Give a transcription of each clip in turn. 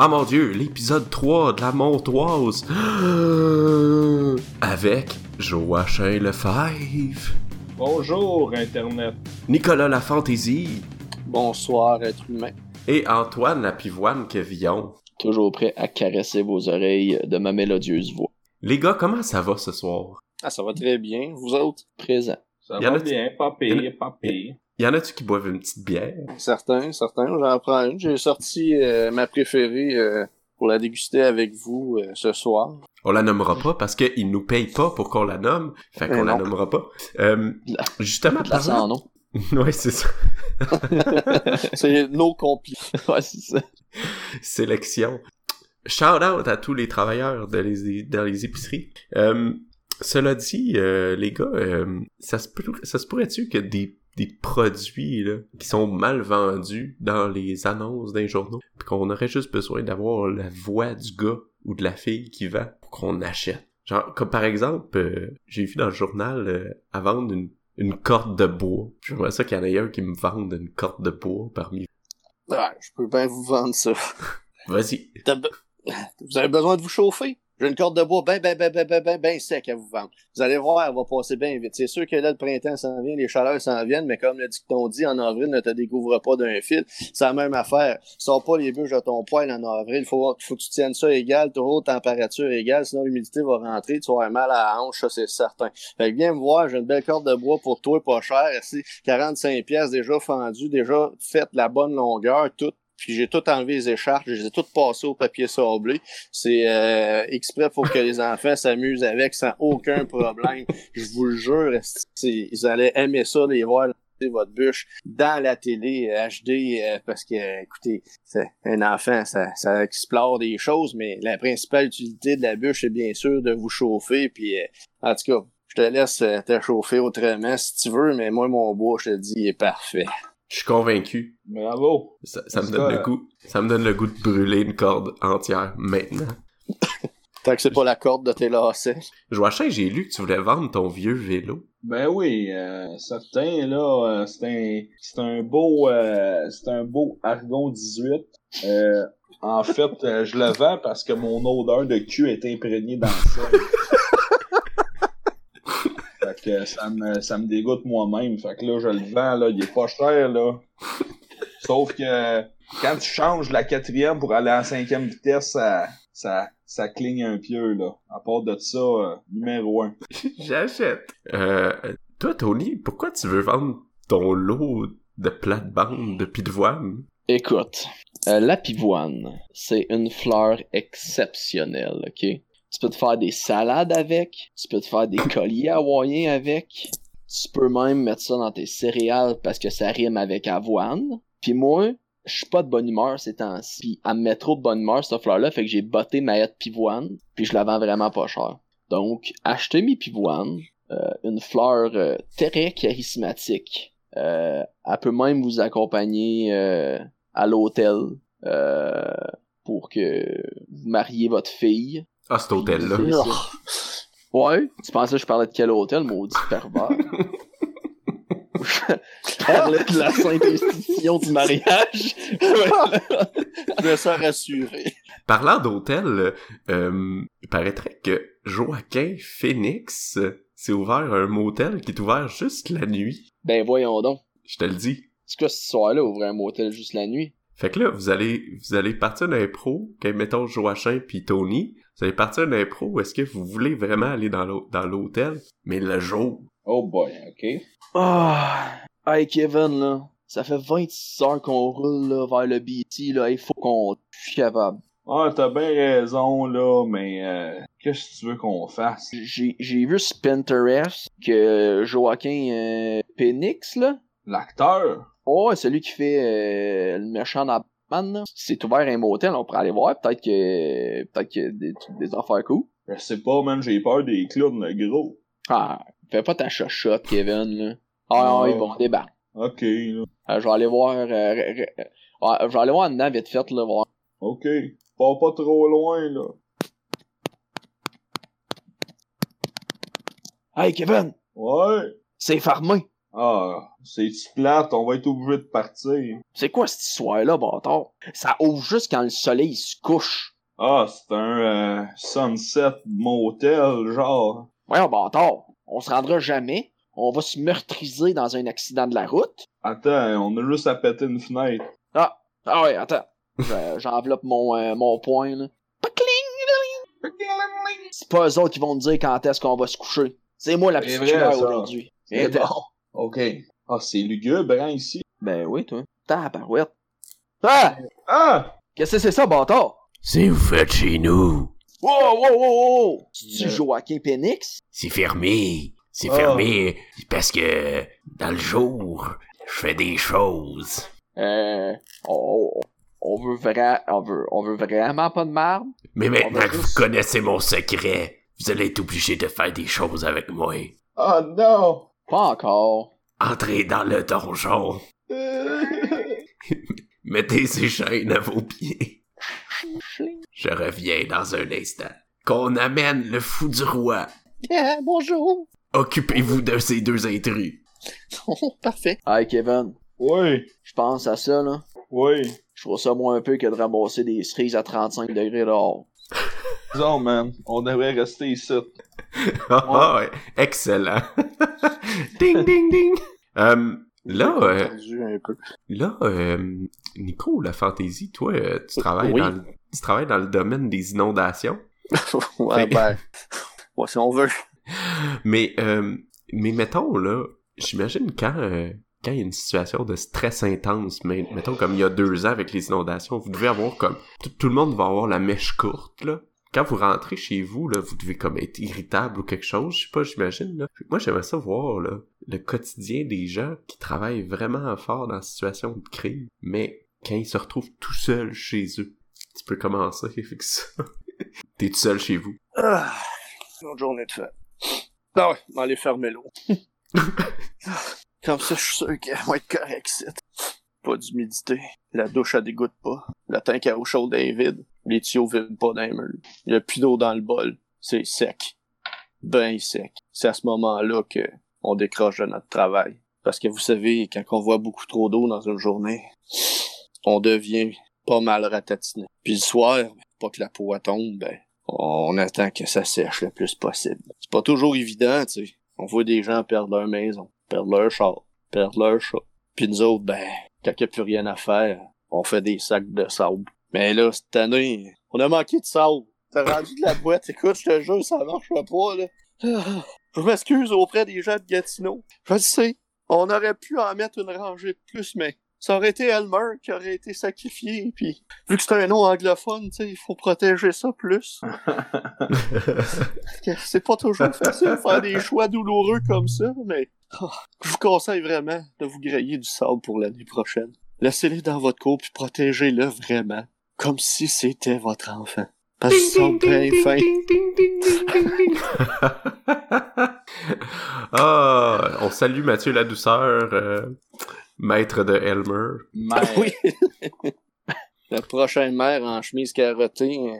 Ah mon dieu, l'épisode 3 de la Montoise. Avec Joachim Lefebvre, Bonjour, Internet. Nicolas La Fantaisie Bonsoir, être humain. et Antoine La Pivoine Quevillon. Toujours prêt à caresser vos oreilles de ma mélodieuse voix. Les gars, comment ça va ce soir? Ah, ça va très bien. Vous autres? Présent. Ça va bien, pas pire, pas pire. Y en a-tu qui boivent une petite bière? Certains, certains. J'en prends une. J'ai sorti euh, ma préférée euh, pour la déguster avec vous euh, ce soir. On la nommera pas parce qu'ils nous payent pas pour qu'on la nomme. Fait qu'on la nommera pas. Justement, La sans nom. ouais, c'est ça. c'est nos complis. ouais, c'est ça. sélection. Shout out à tous les travailleurs de les, dans les épiceries. Cela dit, les gars, ça se, ça se pourrait-tu que des, des produits là, qui sont mal vendus dans les annonces d'un journaux, puis qu'on aurait juste besoin d'avoir la voix du gars ou de la fille qui vend pour qu'on achète. Genre, comme par exemple, euh, j'ai vu dans le journal euh, à vendre une, une corde de bois. J'aimerais ça qu'il y en ait un qui me vende une corde de bois parmi. Ouais, je peux bien vous vendre ça. Vas-y. Vous avez besoin de vous chauffer? J'ai une corde de bois ben, ben, ben, ben, ben, ben, ben sec à vous vendre. Vous allez voir, elle va passer bien vite. C'est sûr que là, le printemps s'en vient, les chaleurs s'en viennent, mais comme le dicton dit, en avril, ne te découvre pas d'un fil. C'est la même affaire. Sors pas les bûches de ton poêle en avril. Faut, faut que tu tiennes ça égal, toujours température égale, sinon l'humidité va rentrer, tu vas avoir mal à la hanche, ça c'est certain. Fait que viens me voir, j'ai une belle corde de bois pour toi, pas cher. C'est 45 pièces déjà fendues, déjà faites la bonne longueur, tout. Puis j'ai tout enlevé les écharpes, je les ai toutes passées au papier sablé. C'est euh, exprès pour que les enfants s'amusent avec sans aucun problème. Je vous le jure, ils allaient aimer ça, les voir votre bûche dans la télé euh, HD euh, parce que euh, écoutez, c'est un enfant, ça, ça explore des choses, mais la principale utilité de la bûche, c'est bien sûr de vous chauffer. Puis euh, en tout cas, je te laisse euh, te chauffer autrement si tu veux, mais moi mon bois, je te dis, il est parfait. Je suis convaincu. Bravo. Ça, ça me donne que- le goût. Ça me donne le goût de brûler une corde entière maintenant. Tant que c'est pas la corde de tes lacets. Joachim, j'ai lu que tu voulais vendre ton vieux vélo. Ben oui, euh, certain, là, euh, c'est un, c'est un beau, euh, c'est un beau Argon 18. Euh, en fait, euh, je le vends parce que mon odeur de cul est imprégnée dans fait que ça me, ça me dégoûte moi-même. Fait que là, je le vends, là, il est pas cher, là. Sauf que quand tu changes la quatrième pour aller la cinquième vitesse, ça, ça, ça cligne un peu, là. À part de ça, euh, numéro un. J'achète. Euh, toi, Tony, pourquoi tu veux vendre ton lot de plate-bande de pivoine? Écoute, euh, la pivoine, c'est une fleur exceptionnelle, ok? Tu peux te faire des salades avec, tu peux te faire des colliers hawaïens avec, tu peux même mettre ça dans tes céréales parce que ça rime avec avoine. Puis moi, je suis pas de bonne humeur ces temps-ci. Puis elle me met trop de bonne humeur cette fleur-là, fait que j'ai botté ma haie de pivoine, puis je la vends vraiment pas cher. Donc, achetez mes pivoines, euh, une fleur euh, très charismatique. Euh, elle peut même vous accompagner euh, à l'hôtel euh, pour que vous mariez votre fille. Ah, cet hôtel-là. Ouais, tu pensais que je parlais de quel hôtel, maudit pervers? je parlais de la sainte institution du mariage. je me sens rassuré. Parlant d'hôtel, euh, il paraîtrait que Joaquin Phoenix s'est ouvert un motel qui est ouvert juste la nuit. Ben voyons donc. Je te le dis. C'est quoi ce soir-là, ouvrir un motel juste la nuit? Fait que là, vous allez, vous allez partir d'un pro, mettons Joachim puis Tony, vous allez partir d'un pro où est-ce que vous voulez vraiment aller dans l'hô- dans l'hôtel, mais le jour. Oh boy, ok. Ah, hey Kevin, là, ça fait 26 heures qu'on roule là, vers le BT, là, il faut qu'on je suis capable. Ah, t'as bien raison, là, mais euh, qu'est-ce que tu veux qu'on fasse? J'ai j'ai vu sur Pinterest que Joaquin euh, Penix, là, L'acteur? oh, celui qui fait euh, le méchant dans Batman, là, c'est ouvert un motel, on pourrait aller voir, peut-être que peut-être que des, des affaires cool. Je sais pas, man, j'ai peur des clowns, le gros. Ah, fais pas ta chochotte, Kevin, là. Ah, Oh. ils vont débarquer. Ok, là. Euh, je vais aller voir, euh, je vais aller voir dedans vite fait, là, voir. Ok. Pars pas trop loin, là. Hey Kevin, Ouais. c'est farmé. Ah, c'est plate, on va être obligé de partir. C'est quoi cette histoire-là, bâtard? Ça ouvre juste quand le soleil se couche. Ah, c'est un euh, sunset motel, genre. Voyons, bâtard. On se rendra jamais. On va se meurtriser dans un accident de la route. Attends, on a juste à péter une fenêtre. Ah, ah ouais, attends. Je- J'enveloppe mon, euh, mon point, là. C'est pas eux autres qui vont me dire quand est-ce qu'on va se coucher. C'est moi la petite aujourd'hui. C'est Et bon. OK. Ah, c'est lugubre, hein, ici. Ben oui, toi. Tabarouette. Ah! Ah! Qu'est-ce que c'est ça, bâtard? C'est vous faites chez nous? Wow, wow, wow, wow! C'est-tu Euh. Joaquin Penix? C'est fermé. C'est Ah. fermé parce que dans le jour, je fais des choses. Euh, on, on veut vra- on veut, on veut vraiment pas de marde? Mais maintenant que vous connaissez mon secret, vous allez être obligé de faire des choses avec moi. Ah, non! Pas encore. Entrez dans le donjon. Mettez ces chaînes à vos pieds. Je reviens dans un instant. Qu'on amène le fou du roi. Yeah, bonjour. Occupez-vous de ces deux intrus. Parfait. Hey, Kevin, oui, je pense à ça, là. oui. Je trouve ça moins un peu que de ramasser des cerises à 35 degrés dehors. Disons, man, on devrait rester ici. Ah, ouais. Excellent. ding, ding, ding. Euh, là, euh, Perdu un peu. là, euh, Nico, la fantaisie, toi, euh, tu travailles Oui. dans le, tu travailles dans le domaine des inondations. ouais, Fait- ben. Ouais, si on veut. Mais, euh, mais mettons, là, j'imagine quand, euh, quand il y a une situation de stress intense, mais mettons comme il y a deux ans avec les inondations, vous devez avoir comme, tout, tout le monde va avoir la mèche courte, là. Quand vous rentrez chez vous, là, vous devez comme être irritable ou quelque chose, je sais pas, j'imagine, là. Moi, j'aimerais ça voir, là, le quotidien des gens qui travaillent vraiment fort dans la situation de crise, mais quand ils se retrouvent tout seuls chez eux. Tu peux commencer avec ça. T'es tout seul chez vous. Ah, une journée de fête. Ah ouais, va aller fermer l'eau. Comme ça, je suis sûr qu'elle va être correcte. Pas d'humidité. La douche, elle dégoûte pas. La tank à eau chaude est vide. Les tuyaux vident pas dans les. Il y a plus d'eau dans le bol. C'est sec. Ben sec. C'est à ce moment-là que on décroche de notre travail. Parce que vous savez, quand on voit beaucoup trop d'eau dans une journée, on devient pas mal ratatiné. Puis le soir, pas que la peau tombe, ben, on attend que ça sèche le plus possible. C'est pas toujours évident, tu sais. On voit des gens perdre leur maison, perdre leur char, perdre leur chat. Puis nous autres, ben, quand il n'y a plus rien à faire, on fait des sacs de sable. Mais là, cette année, on a manqué de sable. T'as rendu de la boîte, écoute, je te jure, ça marche pas, là. Je m'excuse auprès des gens de Gatineau. Je le sais, on aurait pu en mettre une rangée de plus, mais ça aurait été Elmer qui aurait été sacrifié, puis vu que c'est un nom anglophone, tu sais, il faut protéger ça plus. C'est pas toujours facile de faire des choix douloureux comme ça, mais oh, je vous conseille vraiment de vous griller du sable pour l'année prochaine. Laissez-les dans votre cour puis protégez-le vraiment, comme si c'était votre enfant. Parce qu'ils sont bien fins. ah, on salue Mathieu la douceur, euh, maître de Elmer. Mais, Oui. Le prochain maire en chemise carottée euh,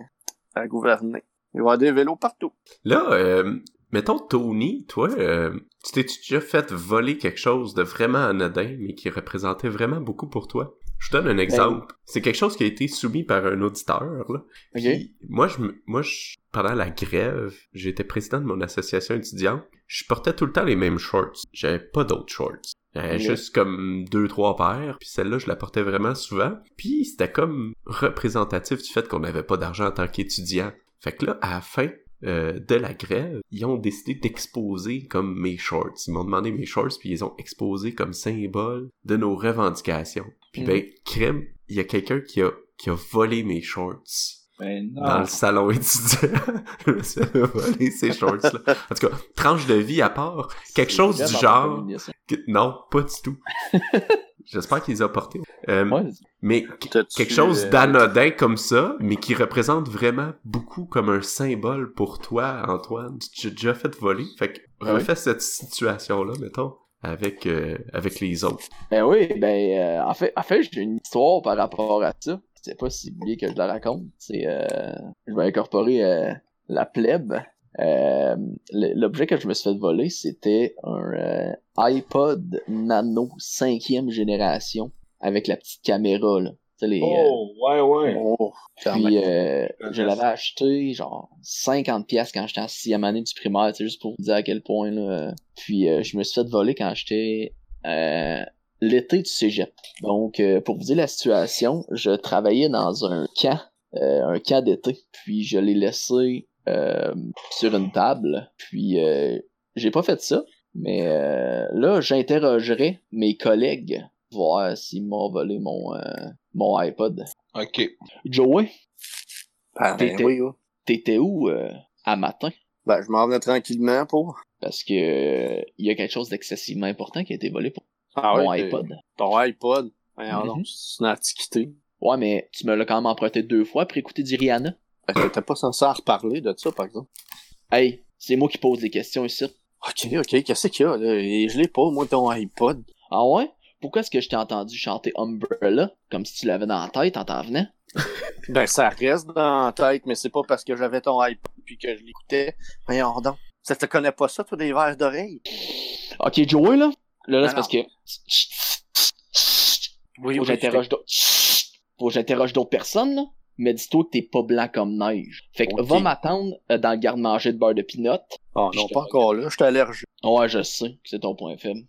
à gouverner. Il va y avoir des vélos partout. Là, euh, mettons Tony, toi, euh, tu t'es déjà fait voler quelque chose de vraiment anodin, mais qui représentait vraiment beaucoup pour toi? Je te donne un exemple. C'est quelque chose qui a été soumis par un auditeur, là. Puis, moi, je, moi, je, pendant la grève, j'étais président de mon association étudiante. Je portais tout le temps les mêmes shorts. J'avais pas d'autres shorts. J'avais juste comme deux, trois paires. Puis celle-là, je la portais vraiment souvent. Puis c'était comme représentatif du fait qu'on n'avait pas d'argent en tant qu'étudiant. Fait que là, à la fin euh, de la grève, ils ont décidé d'exposer comme mes shorts. Ils m'ont demandé mes shorts, puis ils ont exposé comme symbole de nos revendications. Puis Mhm. ben, crème, il y a quelqu'un qui a, qui a volé mes shorts ben dans non. le salon étudiant. je me suis voler ces shorts-là. En tout cas, tranche de vie à part, quelque chose du genre... que- non, pas du tout. J'espère qu'ils les ont portés. Euh, Ouais, Mais quelque chose euh, d'anodin comme ça, mais qui représente vraiment beaucoup comme un symbole pour toi, Antoine. Tu t'es déjà fait voler. Fait que Ah oui. refais cette situation-là, mettons, avec, euh, avec les autres. Ben oui, ben euh, en fait, en fait j'ai une histoire par rapport à ça. C'est pas si bien que je la raconte. C'est euh, je vais incorporer euh, la plèbe. Euh, L'objet que je me suis fait voler, c'était un euh, iPod Nano 5e génération avec la petite caméra, là. Les, euh, Oh, ouais, ouais. Oh, puis euh, je l'avais acheté genre 50 pièces quand j'étais en sixième année du primaire, c'est juste pour vous dire à quel point là. Puis euh, je me suis fait voler quand j'étais euh, l'été du cégep. Donc euh, pour vous dire la situation, je travaillais dans un camp, euh, un camp d'été. Puis je l'ai laissé euh, sur une table. Puis euh, j'ai pas fait ça. Mais euh, là, j'interrogerai mes collègues voir s'ils m'ont volé mon, euh, mon iPod. Ok. Joey, Ben, t'étais- oui, où euh, à matin? Ben, je m'en venais tranquillement pour. Parce que euh, il y a quelque chose d'excessivement important qui a été volé pour Ah mon iPod. Ton iPod. Donc, c'est une antiquité. Ouais, mais tu me l'as quand même emprunté deux fois pour écouter du Rihanna. Que t'étais pas censé en reparler de ça, par exemple. Hey, c'est moi qui pose des questions ici. Ok, ok, qu'est-ce qu'il y a, là? Et je l'ai pas, moi, ton iPod. Ah ouais? Pourquoi est-ce que je t'ai entendu chanter Umbrella comme si tu l'avais dans la tête en t'en venant? Ben, ça reste dans la tête, mais c'est pas parce que j'avais ton iPod puis que je l'écoutais. Voyons donc. Ça te connais pas ça, toi, des verres d'oreille? Ok, Joey, là? Là, là, c'est parce que. Oui, d'autres. Faut que j'interroge d'autres personnes, là. Mais dis-toi que t'es pas blanc comme neige. Fait que va m'attendre euh, dans le garde-manger de beurre de pinot. Oh non, pas encore là, je suis allergique. Ouais, je sais que c'est ton point faible.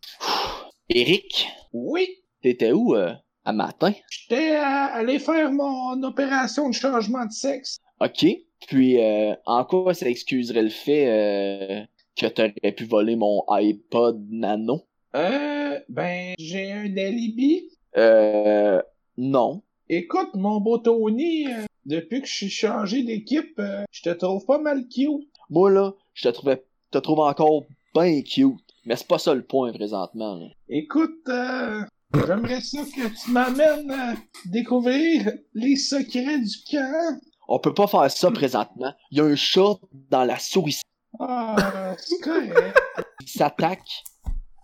Eric, Oui, t'étais où euh, à matin? j'étais à- allé faire mon opération de changement de sexe. Ok. Puis, euh, en quoi ça excuserait le fait euh, que t'aurais pu voler mon iPod Nano? Euh, ben, j'ai un alibi. Euh, non. Écoute, mon beau Tony, euh, depuis que je suis changé d'équipe, euh, je te trouve pas mal cute. Moi, là, je te trouvais, te trouve encore bien cute. Mais c'est pas ça le point, présentement. là. Écoute, euh, j'aimerais ça que tu m'amènes à découvrir les secrets du camp. On peut pas faire ça présentement. Il y a un chat dans la souris Ah, c'est correct. qui s'attaque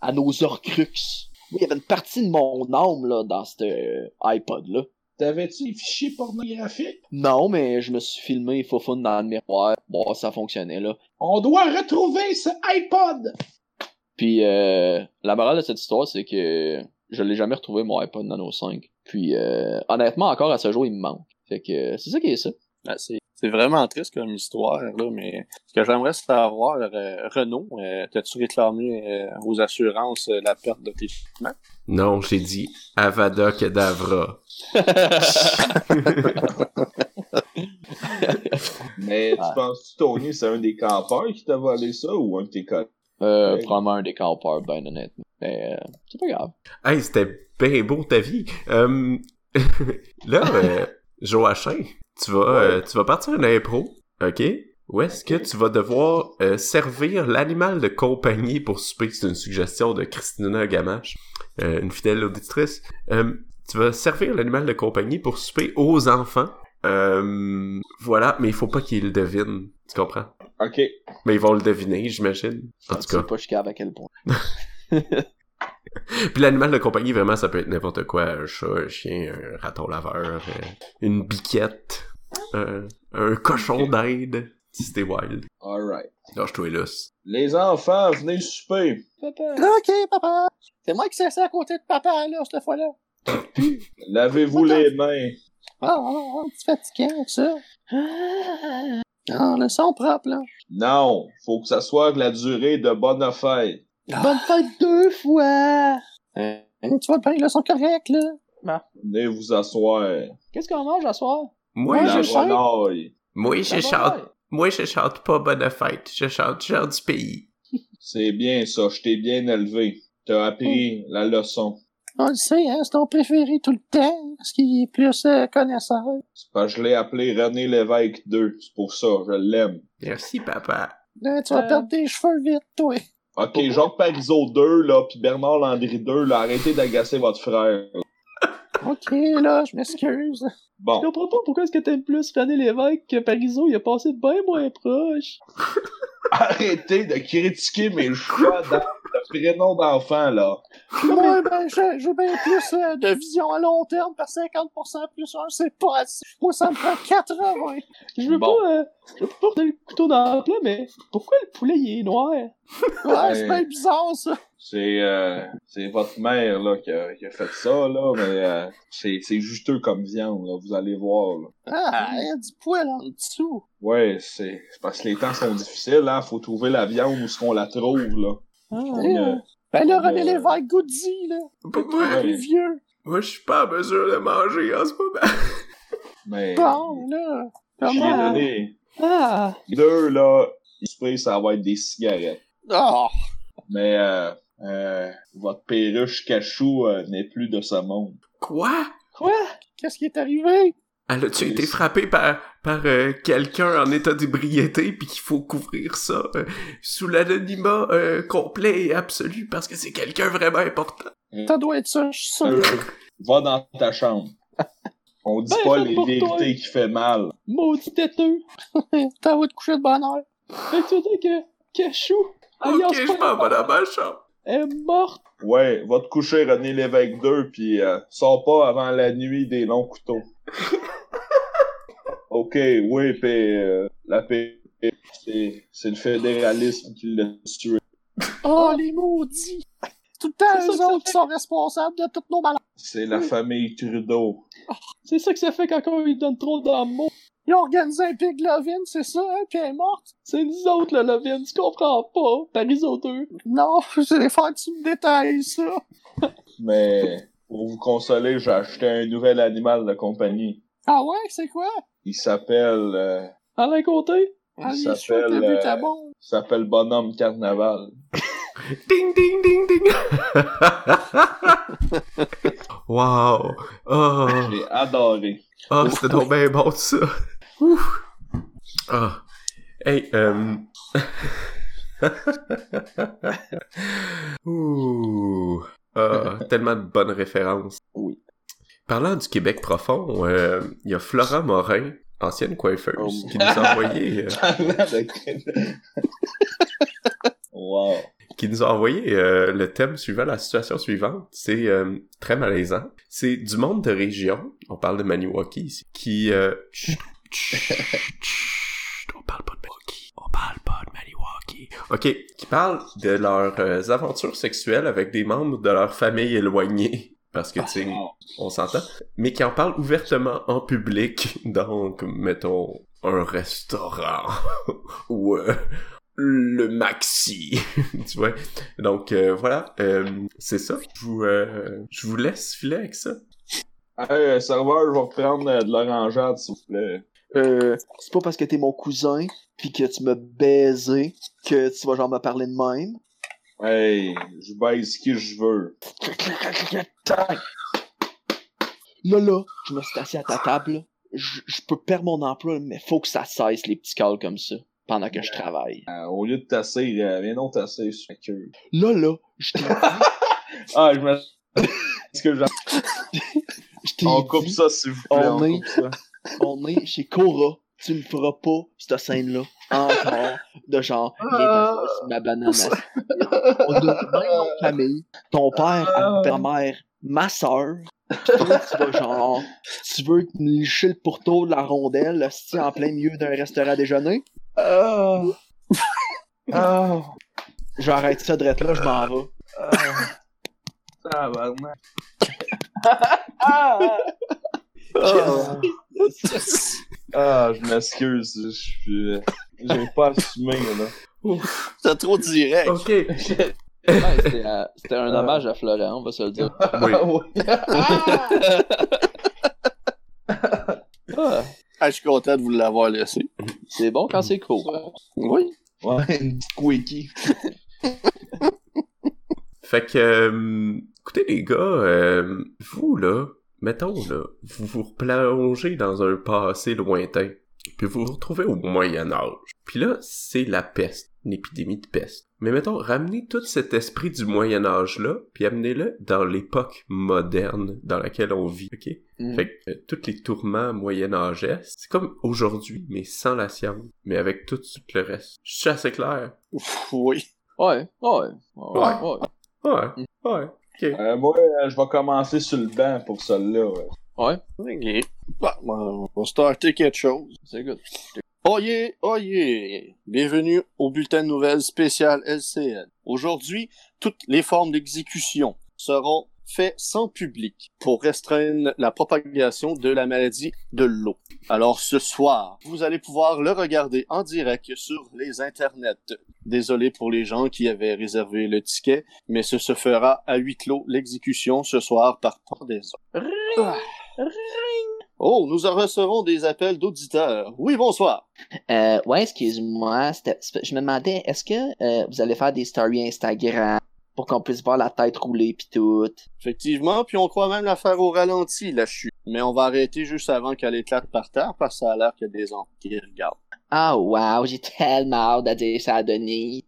à nos Horcruxes. Oui, il y avait une partie de mon âme, là, dans ce euh, iPod-là. T'avais-tu des fichiers pornographiques? Non, mais je me suis filmé faux fun dans le miroir. Bon, ça fonctionnait, là. On doit retrouver ce iPod! Puis euh, la morale de cette histoire, c'est que je l'ai jamais retrouvé mon iPod Nano 5. Puis euh, honnêtement, encore à ce jour, il me manque. Fait que c'est ça qui est ça. Ben, c'est c'est vraiment triste comme histoire, là, mais ce que j'aimerais savoir, euh, Renaud, euh, t'as-tu réclamé euh, aux assurances euh, la perte de tes équipements? Non, j'ai dit Avada Kedavra. Mais Ah. tu penses-tu, Tony, c'est un des campeurs qui t'a volé ça ou un de tes collègues? Euh, Ouais. Probablement un des campeurs, ben honnêtement. Mais euh, c'est pas grave. Hey, c'était bien beau ta vie. Euh, là, euh, Joachim, tu vas, euh, tu vas partir une impro, ok? Où est-ce que tu vas devoir euh, servir l'animal de compagnie pour souper? C'est une suggestion de Christina Gamache, euh, une fidèle auditrice. Euh, tu vas servir l'animal de compagnie pour souper aux enfants. Euh, voilà, mais il faut pas qu'ils le devinent. Tu comprends? Ok. Mais ils vont le deviner, j'imagine. En tout Tu sais cas. pas jusqu'à à quel point. Puis l'animal de compagnie, vraiment, ça peut être n'importe quoi. Un chat, un chien, un raton laveur, euh, une biquette, un cochon d'Inde, si t'es wild. Alright. Lâche-toi lousse. Les enfants, venez souper. Ok, papa! C'est moi qui s'assieds à côté de papa, là, cette fois-là. Lavez-vous les mains. Ah, tu fatigué avec ça? Ah, le son propre, là. Non, faut que ça soit de la durée de bonne fête. Bonne fête deux fois! Hein, tu vois bien, là, sont corrects, là. Venez vous asseoir. Qu'est-ce qu'on mange à soir? Moi, je chante. Moi, je chante. Moi, je chante pas bonne fête. Je chante genre du pays. C'est bien ça, je t'ai bien élevé. T'as appris la leçon. On le sait, hein, c'est ton préféré tout le temps, parce qu'il est plus euh, connaisseur. C'est parce que je l'ai appelé René Lévesque 2. C'est pour ça, je l'aime. Merci, papa. Là, tu vas Euh. perdre tes cheveux vite, toi. Ok, Jacques Parizeau 2, là, pis Bernard Landry 2, là, arrêtez d'agacer votre frère. Ok, là, je m'excuse. Bon, Je comprends pas pourquoi est-ce que t'aimes plus René Lévesque que Parizeau, il a passé bien moins proche. arrêtez de critiquer mes choix prénom d'enfant, là. Moi, ben, j'ai bien plus euh, de vision à long terme, par 50% plus 1, c'est pas assez. Moi, ça me prend 80. Je veux Bon. pas, euh, je veux pas porter le couteau dans le plat, mais pourquoi le poulet il est noir? Ouais, c'est bien bizarre, ça. C'est euh, c'est votre mère là qui a, qui a fait ça là, mais euh, c'est c'est juteux comme viande là, vous allez voir. Là. Ah, il y a du poil en dessous. Ouais, c'est c'est parce que les temps sont difficiles, hein, faut trouver la viande où ce qu'on la trouve là. Ah, euh, Ben là, René Lévesque Goody, là. Pas moi. Vieux. Moi, je suis pas en mesure de manger en ce moment. mais Bon, là. Comment? donné ah, deux là, esprit ça va être des cigarettes. Ah, Mais euh, euh, votre perruche cachou euh, n'est plus de ce monde. Quoi? quoi? qu'est-ce qui est arrivé? Elle a-tu Oui. été frappée par, par euh, quelqu'un en état d'ébriété puis qu'il faut couvrir ça euh, sous l'anonymat euh, complet et absolu parce que c'est quelqu'un vraiment important? Ça doit être ça, je suis sûr. Euh, va dans ta chambre. On dit Ben, pas les toi. vérités qui fait mal. Maudit têteux! T'as envie de coucher de bonne heure. Fait que tu que Cachou, alias Ok, je m'en vais dans ma chambre. est morte? Ouais, va te coucher René Lévesque 2 puis euh, sors pas avant la nuit des longs couteaux. Ok, oui, pis euh, la paix, c'est, c'est le fédéralisme qui l'a tué. Oh, les maudits. Tout le temps, eux autres qui sont responsables de toutes nos malheurs. C'est la famille Trudeau. C'est ça que ça fait quand on lui donne trop d'amour. Ils ont organisé un pig lovin, c'est ça, hein, puis elle est morte? C'est nous autres, le Lovin, tu comprends pas? Pariso 2. Non, je vais faire que tu me détailles ça. Mais pour vous consoler, j'ai acheté un nouvel animal de compagnie. Ah ouais, c'est quoi? Il s'appelle euh, Alain Côté? Ah, Il s'appelle, euh, il s'appelle Bonhomme Carnaval. Ding, ding, ding, ding. wow. Oh, J'ai adoré. oh c'était donc bien bon ça. Ouf. Ah. Hey, euh... Ouh. Ah, tellement de bonnes références. Oui. Parlant du Québec profond, euh, il y a Flora Morin, ancienne coiffeuse, Oh. qui nous a envoyé... euh, wow. qui nous a envoyé euh, le thème suivant, la situation suivante. C'est euh, très malaisant. C'est du monde de région, on parle de Maniwaki ici, qui... Euh, chut, chut, chut, on parle pas de Maniwaki, on parle pas de Maniwaki. Ok, qui parlent de leurs euh, aventures sexuelles avec des membres de leur famille éloignée. Parce que, tu sais, on s'entend. Mais qui en parlent ouvertement en public. Donc, mettons, un restaurant. ou... euh, le maxi, tu vois? Donc euh, voilà, euh, c'est ça. Je vous, euh, je vous laisse filer avec ça. Hey, serveur, je vais reprendre de l'orangeade, s'il vous plaît. Euh, c'est pas parce que t'es mon cousin, pis que tu m'as baisé, que tu vas genre me parler de même. Hey, je baise qui je veux. Là, là, je me suis assis à ta table. Je, je peux perdre mon emploi, mais faut que ça cesse, les petits calls comme ça, pendant que je travaille. Euh, au lieu de tasser, euh, viens donc tasser sur la queue. Là, là, je t'ai Ah, je me... Est-ce que j'en- je t'ai On coupe ça, s'il vous plaît, on on, est- coupe ça. On est chez Cora. Tu ne feras pas cette scène-là. Encore. De genre, sur ma banane. On a même nom de famille. Ton père, Ah. ta mère, ma soeur. Toi, tu vas genre, tu veux te licher le pourtour de la rondelle, hostie, en plein milieu d'un restaurant à déjeuner? Ah. Ah. Je vais arrêter ça de là, je m'en vais. Tabarnak. Ah! Ah. Ah, je m'excuse, je suis... euh, J'ai pas assumé, là. C'est trop direct. Ok. Ouais, c'était, euh, c'était un hommage à Florent, on va se le dire. Oui. Ah. Ah, Ah, je suis content de vous l'avoir laissé. c'est bon quand c'est court. Oui. Ouais, une petite quickie. Fait que, euh, écoutez les gars, euh, vous là, mettons là, vous vous replongez dans un passé lointain, puis vous vous retrouvez au Moyen Âge. Puis là, c'est la peste, une épidémie de peste. Mais mettons, ramenez tout cet esprit du Moyen Âge là, puis amenez-le dans l'époque moderne dans laquelle on vit, ok? Mm. Fait que euh, tous les tourments moyenâgeux, c'est comme aujourd'hui, mais sans la science, mais avec tout, tout le reste. Je suis assez clair. Ouf, Oui. Ouais, ouais, ouais, Ouais. ouais. Ouais, ouais. Euh, moi, euh, je vais commencer sur le banc pour celle-là. ouais. Ouais, Ok. Bah, on va starter quelque chose. c'est good. Oh yeah, oh yeah! Bienvenue au bulletin de nouvelles spécial LCN. Aujourd'hui, toutes les formes d'exécution seront faites sans public pour restreindre la propagation de la maladie de l'eau. Alors ce soir, vous allez pouvoir le regarder en direct sur les internets. Désolé pour les gens qui avaient réservé le ticket, mais ce se fera à huis clos l'exécution ce soir par pendaison. Ah. Oh, nous en recevrons des appels d'auditeurs. Oui, bonsoir. Euh, ouais, excuse-moi, je me demandais, est-ce que euh, vous allez faire des stories Instagram? Pour qu'on puisse voir la tête rouler pis tout? Effectivement, puis on croit même la faire au ralenti, la chute. Mais on va arrêter juste avant qu'elle éclate par terre, parce que ça a l'air qu'il y a des enfants qui regardent. Ah wow, j'ai tellement hâte de dire ça à Denis.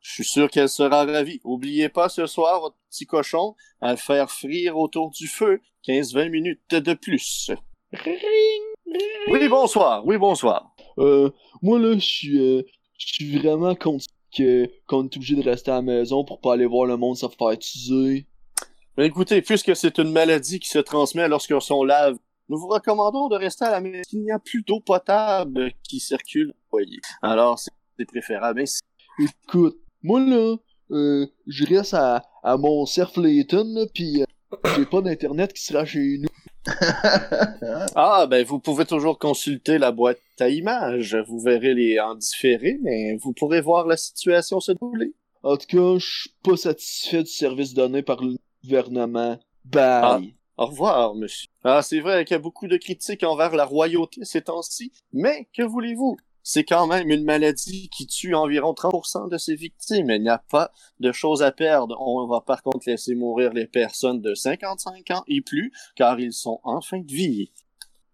Je suis sûr qu'elle sera ravie. Oubliez pas ce soir, votre petit cochon, à le faire frire autour du feu 15-20 minutes de plus. Oui, bonsoir. Oui, bonsoir. Euh, moi là, je suis, euh, je suis vraiment contre que qu'on est obligé de rester à la maison pour pas aller voir le monde se faire utiliser. Mais écoutez, puisque c'est une maladie qui se transmet lorsqu'on lave, nous vous recommandons de rester à la maison. Il n'y a plus d'eau potable qui circule foyer. Alors, c'est préférable ainsi. Écoute, moi là, euh, je reste à, à mon surf Layton là, pis euh, j'ai pas d'internet qui sera chez nous. Ah, ben, vous pouvez toujours consulter la boîte à images. Vous verrez les en différé, mais vous pourrez voir la situation se dérouler. En tout cas, je suis pas satisfait du service donné par le gouvernement. Bye. Au revoir, monsieur. Ah, c'est vrai qu'il y a beaucoup de critiques envers la royauté ces temps-ci, mais que voulez-vous? C'est quand même une maladie qui tue environ 30% de ses victimes. Il n'y a pas de choses à perdre. On va par contre laisser mourir les personnes de 55 ans et plus, car ils sont en fin de vie.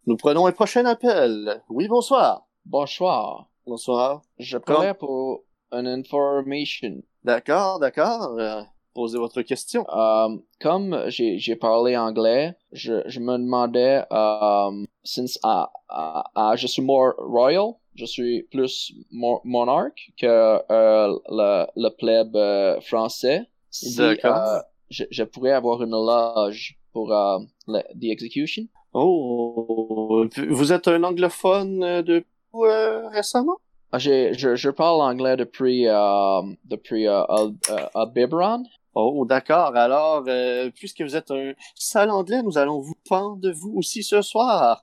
Nous prenons un prochain appel. Oui, bonsoir. Bonsoir. Bonsoir. Je pourrais pour une information. D'accord, d'accord. Euh, posez votre question. Euh, comme j'ai parlé anglais, je, je me demandais, euh, since ah, ah, ah, je suis more royal, je suis plus mo- monarque que euh, le, le pleb euh, français. Si, D'accord. euh, je, je pourrais avoir une loge pour euh, le, the execution. Oh, vous êtes un anglophone euh, de euh, récemment? Ah, je, je parle anglais depuis, euh, depuis à Biberon. Oh, d'accord. Alors, euh, puisque vous êtes un sale anglais, nous allons vous pendre de vous aussi ce soir.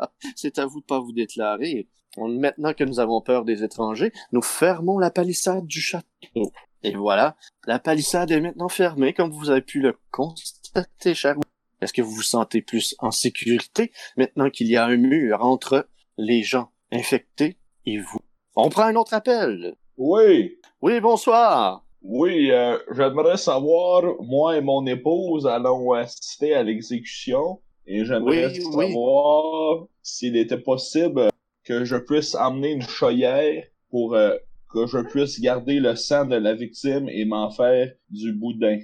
C'est à vous de pas vous déclarer. Maintenant que nous avons peur des étrangers, nous fermons la palissade du château. Et voilà, la palissade est maintenant fermée, comme vous avez pu le constater, cher. Est-ce que vous vous sentez plus en sécurité maintenant qu'il y a un mur entre les gens infectés et vous? On prend un autre appel. Oui, Oui, bonsoir. oui, euh, j'aimerais savoir, moi et mon épouse allons assister à l'exécution et j'aimerais Oui, oui. savoir s'il était possible que je puisse amener une chaudière pour euh, que je puisse garder le sang de la victime et m'en faire du boudin.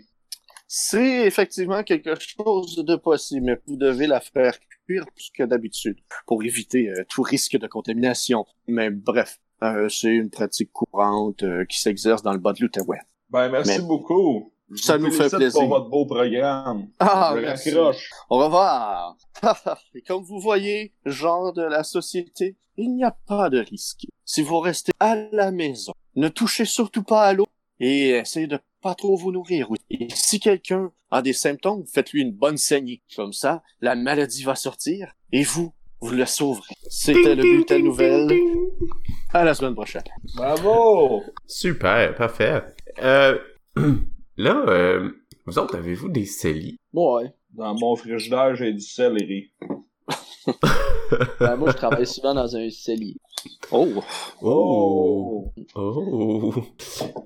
C'est effectivement quelque chose de possible, mais vous devez la faire cuire plus que d'habitude pour éviter euh, tout risque de contamination. Mais bref, euh, c'est une pratique courante qui s'exerce dans le bas de l'Outaouais. Ben, merci Mais- beaucoup. Ça nous fait plaisir. pour votre beau programme. Ah, je merci. raccroche. Au revoir. Et comme vous voyez, genre de la société, il n'y a pas de risque. Si vous restez à la maison, ne touchez surtout pas à l'eau et essayez de pas trop vous nourrir. Et si quelqu'un a des symptômes, faites-lui une bonne saignée. Comme ça, la maladie va sortir et vous, vous la sauverez. C'était le bulletin de nouvelles. À la semaine prochaine. Bravo! Super, parfait. Euh, là, euh, vous autres, avez-vous des cellies? Ouais. Dans mon frigidaire, j'ai du céleri. Ben, moi, je travaille souvent dans un cellier. Oh! Oh! Oh!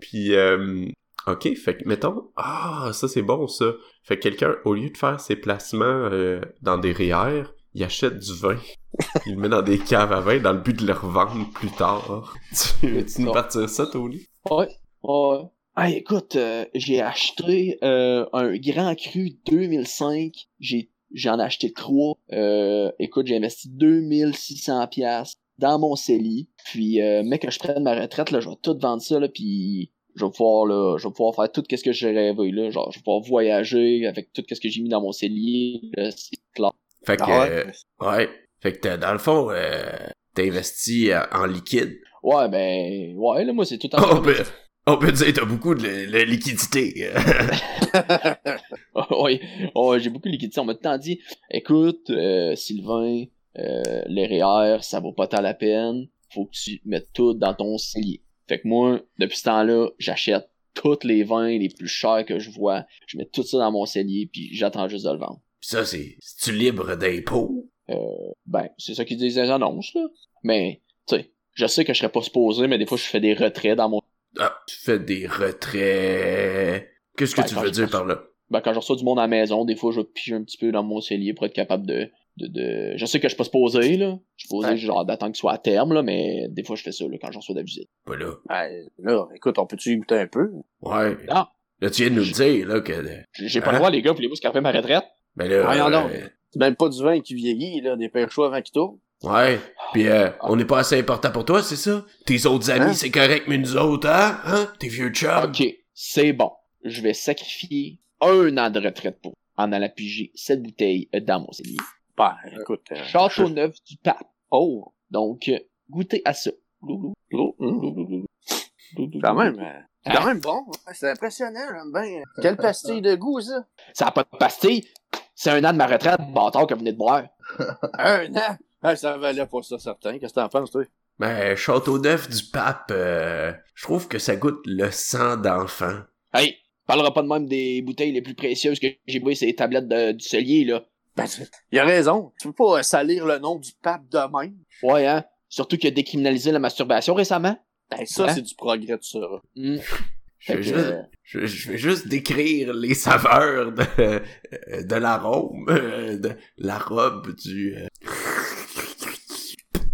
Puis, euh, ok, fait que, mettons, ah, ça c'est bon ça. Fait que quelqu'un, au lieu de faire ses placements euh, dans des REER, il achète du vin. il le met dans des caves à vin dans le but de le revendre plus tard. Tu veux-tu nous partir ça, Tony? Ouais. Ouais. Ah, écoute, euh, j'ai acheté euh, un Grand Cru 2005. J'ai j'en ai acheté trois. Euh, écoute, j'ai investi 2600 pièces dans mon CELI. Puis, euh, mec, que je prenne ma retraite, là, je vais tout vendre ça, là, puis je vais pouvoir là, je vais pouvoir faire tout ce que j'ai rêvé là, genre je vais pouvoir voyager avec tout ce que j'ai mis dans mon cellier, là, c'est clair. Fait que, Ah ouais? euh, ouais. Fait que t'as- dans le fond, euh, t'as investi euh, en liquide. Ouais, ben ouais, là moi c'est tout en peut, on peut dire que t'as beaucoup de, de liquidité. oui, ouais, j'ai beaucoup de liquidité. On m'a temps dit, écoute, euh, Sylvain, euh, les REER, ça vaut pas tant la peine. Faut que tu mettes tout dans ton cellier. Fait que moi, depuis ce temps-là, j'achète tous les vins les plus chers que je vois. Je mets tout ça dans mon cellier, puis j'attends juste de le vendre. Pis ça, c'est, tu libre d'impôts? Ben, c'est ça qu'ils disent les annonces, là. Mais, tu sais, je sais que je serais pas supposé, mais des fois, je fais des retraits dans mon... Ah, tu fais des retraits. Qu'est-ce que Ben, tu veux dire par là? Ben, quand je reçois du monde à la maison, des fois, je pige un petit peu dans mon cellier pour être capable de... de, de... Je sais que je suis pas supposé, là. Je suis supposé, Ouais. genre, d'attendre qu'il soit à terme, là, mais des fois, je fais ça, là, quand je reçois de la visite. Pas là. Ben, là, écoute, on peut-tu goûter un peu? Ouais. Ah. Là, tu viens de nous le dire, là, que. J'ai j'ai pas Hein? le droit, les gars, voulez-vous scraper ma retraite? Ben là. Voyons donc. euh, C'est même pas du vin qui vieillit, là, des pêches avant qu'il tourne. Ouais. Pis euh, on n'est pas assez important pour toi, c'est ça? Tes autres amis, Hein? c'est correct, mais nous autres, hein? Hein? Tes vieux chums? Ok, c'est bon. Je vais sacrifier un an de retraite pour en allant piger cette bouteille dans mon cellier. Ben, écoute. euh, Château neuf du pape. Oh, Donc, euh, goûtez à ça. Loulou, loulou, loulou, loulou. quand même, euh, quand même bon. Ouais, C'est impressionnant, j'aime bien. Quelle pastille de goût, ça? Ça a pas de pastille. C'est un an de ma retraite, bâtard, que vous venez de boire. Un an? Ah, ça valait pas ça, certain. Qu'est-ce que t'en penses, toi? Ben, Château neuf du Pape, euh, je trouve que ça goûte le sang d'enfant. Hey, parlera pas de même des bouteilles les plus précieuses que j'ai pris ces tablettes de- du cellier, là. Ben, tu- il a raison. Tu peux pas salir le nom du pape de même. Ouais, hein? Surtout qu'il a décriminalisé la masturbation récemment. Ben, ça, Hein? c'est du progrès, tout ça. Hmm. Je vais, juste, euh, je, je vais juste décrire les saveurs de, euh, de l'arôme, euh, de la robe du...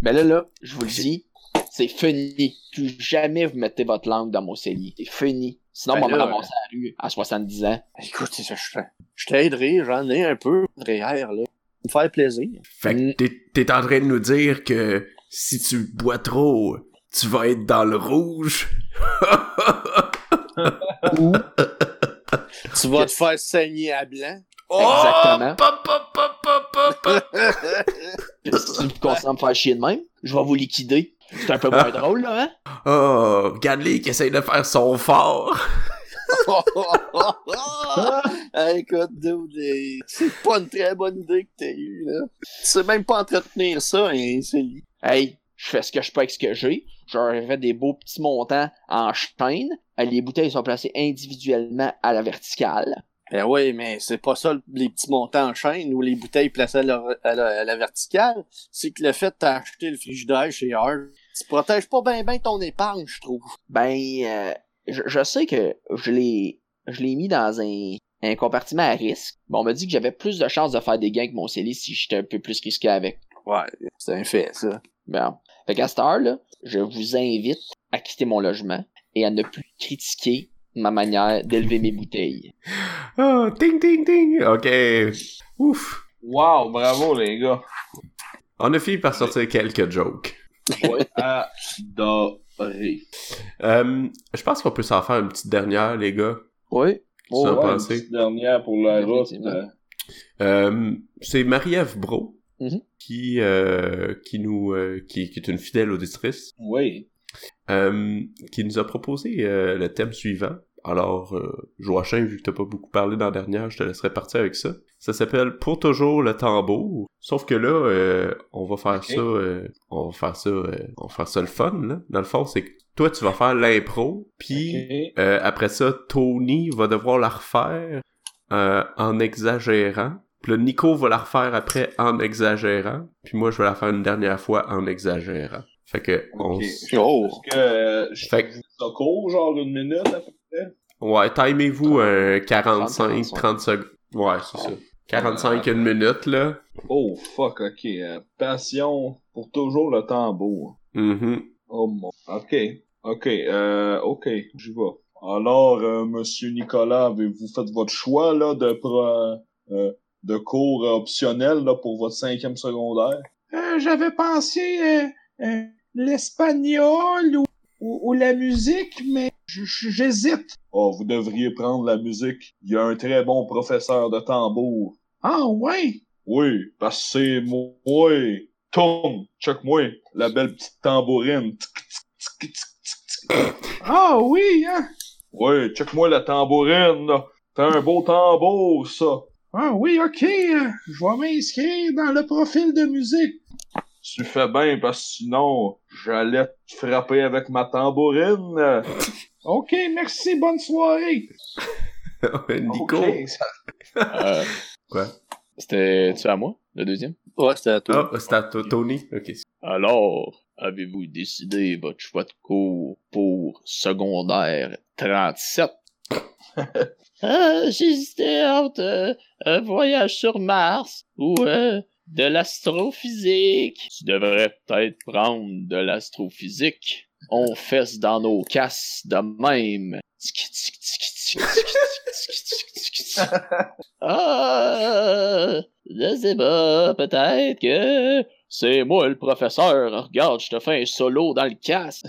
euh, Ben là, là, je vous le dis, c'est fini. Plus jamais vous mettez votre langue dans mon cellier. C'est fini. Sinon, Ben on va me là, ramasser à la rue à 70 ans. Écoute, je, je, je t'aiderai, j'en ai un peu derrière, là. Me faire plaisir. Fait que Mm. t'es, t'es en train de nous dire que si tu bois trop, tu vas être dans le rouge? Ou, Tu vas te faire saigner à blanc. Exactement. Oh, pop, pop, pop, pop, pop, pop. si vous continuez à me faire chier de même, je vais vous liquider. C'est un peu moins drôle, là, hein? Oh, regarde-les qui essaye de faire son fort. Écoute, dude, c'est pas une très bonne idée que t'as eue, là. Tu sais même pas entretenir ça, hein, c'est. Hey, je fais ce que je peux avec ce que j'ai. J'aurais fait des beaux petits montants en chaîne. Les bouteilles sont placées individuellement à la verticale. Ben oui, mais c'est pas ça les petits montants en chaîne ou les bouteilles placées à la, à la- à la verticale. C'est que le fait de t'acheter le frigidaire chez Hard, tu protèges pas bien ben ton épargne, je trouve. Ben, euh, je, je sais que je l'ai, je l'ai mis dans un, un compartiment à risque. Bon, on m'a dit que j'avais plus de chances de faire des gains que mon CELI si j'étais un peu plus risqué avec. Ouais, c'est un fait, ça. Bon. Fait qu'à cette heure-là, je vous invite à quitter mon logement et à ne plus critiquer ma manière d'élever mes bouteilles. Oh, ting, ting, ting. Ok. Ouf. Wow, bravo, les gars. On a fini par sortir quelques jokes. Adoré. Euh, je pense qu'on peut s'en faire une petite dernière, les gars. Oui. Oh, Ouais, une pensez? petite dernière pour la route. Euh, Euh, c'est Marie-Ève Bro Mhm. qui, euh, qui nous euh, qui, qui est une fidèle auditrice Oui. Euh, qui nous a proposé euh, le thème suivant. Alors, euh, Joachim, vu que t'as pas beaucoup parlé dans la dernière, je te laisserai partir avec ça. Ça s'appelle Pour toujours le tambour. Sauf que là, euh, on va faire ça, euh, on va faire ça, on va faire ça le fun, là. Dans le fond, c'est que toi, tu vas faire l'impro, puis euh, après ça, Tony va devoir la refaire en exagérant. Puis là, Nico va la refaire après en exagérant. Puis moi, je vais la faire une dernière fois en exagérant. Fait que, on... Ok. s- Oh! Est-ce que euh, je Fait que- ça court, genre une minute à peu près? Ouais, timez-vous un 45, 45. 30 secondes. Ouais, c'est ça. 45, une minute, là. Oh fuck, ok. euh, passion pour toujours le tambour. Mhm. Oh mon. Ok. Ok. Euh, ok. J'y vais. Alors, euh, Monsieur Nicolas, avez-vous fait votre choix là de pro- euh, de cours optionnel là pour votre cinquième secondaire? Euh, J'avais pensé euh, euh, l'espagnol ou, ou, ou la musique, mais j'hésite. Oh, vous devriez prendre la musique. Il y a un très bon professeur de tambour. Ah, ouais? Oui, parce que c'est moi. Tom, check-moi, la belle petite tambourine. Ah oui, hein? Oui, check-moi la tambourine, là. T'as un beau tambour, ça. Ah oui, ok. euh, Je vais m'inscrire dans le profil de musique. Tu fais bien, parce que sinon, j'allais te frapper avec ma tambourine. ok, merci, bonne soirée. Nico. Ça- Euh, Quoi? C'était-tu à moi, le deuxième? Ouais, c'était à toi. Ah, c'est à toi, Tony. Ok. Alors, avez-vous décidé votre choix de cours pour secondaire 37? euh, J'hésitais entre euh, un voyage sur Mars ou euh, de l'astrophysique. Tu devrais peut-être prendre de l'astrophysique. On fesse dans nos casses de même. ah, je sais pas, peut-être que c'est moi le professeur. Regarde, je te fais un solo dans le casque.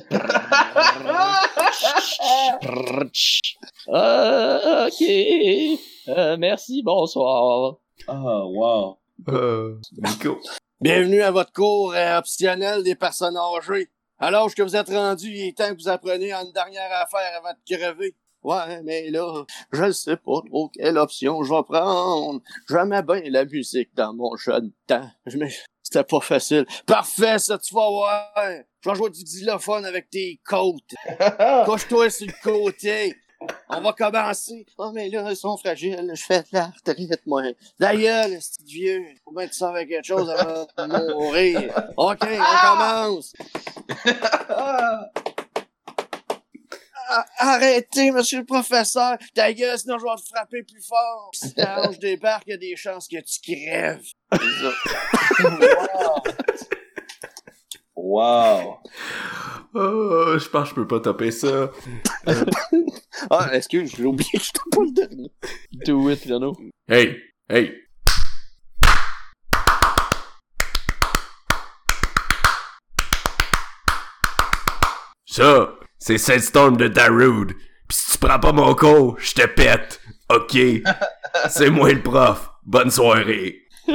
ah, ok. Merci, bonsoir. Ah, oh, wow. Euh, Nico. Bienvenue à votre cours euh, optionnel des personnes âgées. À l'âge que vous êtes rendu, il est temps que vous appreniez une dernière affaire avant de crever. Ouais, mais là, je ne sais pas trop quelle option je vais prendre. J'aimais bien la musique dans mon jeune temps. Mais c'était pas facile. Parfait, ça, tu vas voir. Je vais jouer du xylophone avec tes côtes. Couche-toi sur le côté. On va commencer. Oh, mais là, ils sont fragiles. Je fais de la retraite, moi. D'ailleurs, le petit vieux. Faut mettre ça avec quelque chose avant de mourir. OK, on commence. Ah. Ah, Arrêtez, monsieur le professeur. Ta gueule, sinon je vais te frapper plus fort. Si ta hanche débarque, il y a des chances que tu crèves. Wow. Oh, je pense que je peux pas taper ça. Ah, excuse, j'ai oublié que je pas le dernier. Do it, Renaud. Hey, hey. Ça, c'est Sandstorm de Darude. Pis si tu prends pas mon cours, je te pète. Ok? C'est moi le prof. Bonne soirée.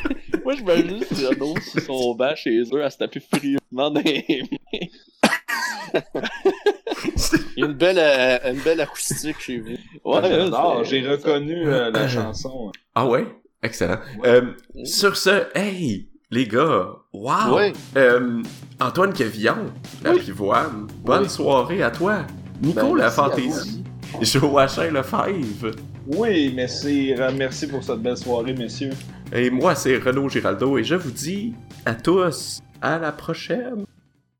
Moi, je me juste Renaud sur son banc chez eux à se taper furieusement dans les mains. Il y a une belle, euh, une belle acoustique chez vous. Ouais, J'adore, c'est- j'ai reconnu euh, la chanson. ah ouais? Excellent. Euh, sur ce, hey, les gars, wow! Ouais. Euh, Antoine Quevillon, la pivoine, bonne soirée à toi. Nico, Ben, la fantaisie. Joachim Lefebvre. Oui, merci, merci pour cette belle soirée, messieurs. Et moi, c'est Renaud Giraldo et je vous dis à tous à la prochaine.